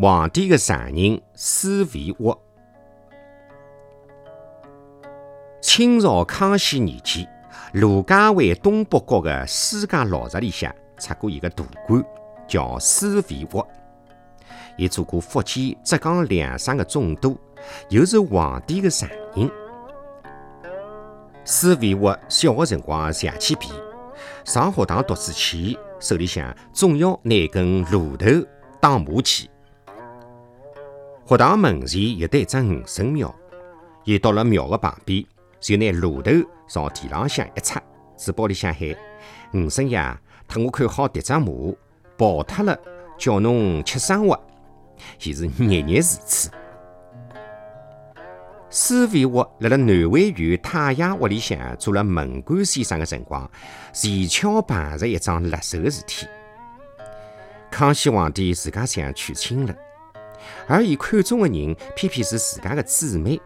皇帝的常人施维沃。清朝康熙年间，卢家湾东北角的施家老宅里向出过一个大官，叫施维沃。伊做过福建、浙江两省的总督，又是皇帝的常人。施维沃小的辰光邪气皮，上学堂读书前，手里向总要拿根芦头当马骑。学堂门前有得一只五神庙，伊到了庙的旁边，就拿炉头朝地浪向一插，嘴巴里向喊：“五神爷，特我看好迭只马，跑脱了，叫侬吃生活。”伊是日日如此。施维沃辣辣南汇县太爷屋里向做了门官先生的辰光，前巧碰着一桩辣手的事体。康熙皇帝自家想娶亲了。而伊看中的人偏偏是自家的姊妹。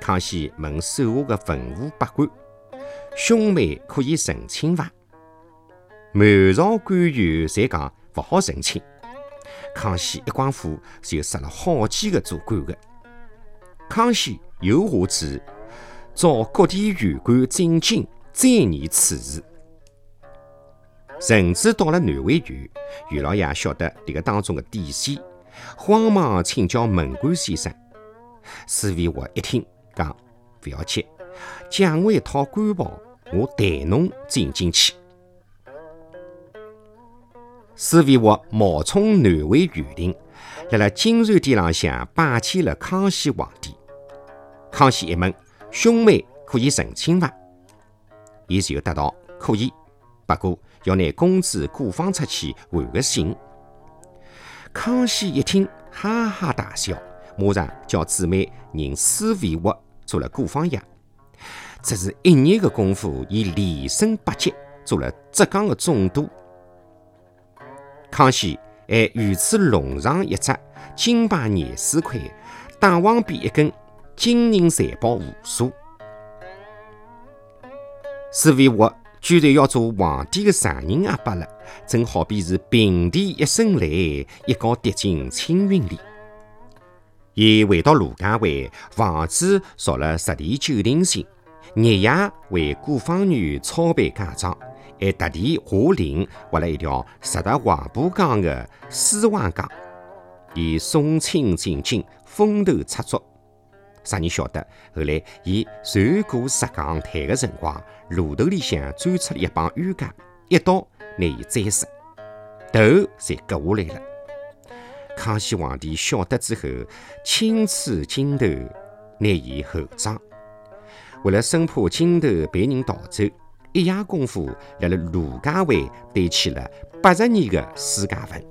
康熙问手下的文武百官：“兄妹可以成亲伐？”满朝官员侪讲勿好成亲。康熙一光火就杀了好几个做官的。康熙又下旨召各地员官进京，再议此事。甚至到了南汇县，袁老爷晓得迭个当中的底细。慌忙请教门官先生，施维沃一听，讲不要急，借我一套官袍，我带侬进京去。施维沃冒充南汇县令，辣辣金銮殿浪向拜见了康熙皇帝。康熙一问，兄妹可以成亲伐？伊就答道可以，不过要拿公子过放出去还个信。康熙一听，哈哈大笑，马上叫姊妹认施维沃做了过方爷。只是一年的功夫，伊连升八级，做了浙江的总督。康熙还御赐龙上一只金牌廿四块，大王边一根金银财宝无数。施维沃。居然要做皇帝的常人阿伯了，正好比是平地一声雷，一觉跌进青云里。伊回到卢家汇，房子造了十里九亭型，日夜为顾方女操办嫁妆，还特地下令挖了一条直达黄浦江的丝湾江，以送亲进京，风头出足。啥人晓得？后来，伊船过石岗滩的辰光，路头里向钻出了一帮冤家，一刀拿伊斩死，头才割下来了。康熙皇帝晓得之后，亲赐金头，拿伊厚葬。为了生怕金头被人盗走，一夜功夫，辣辣卢家湾堆起了八十年的私家坟。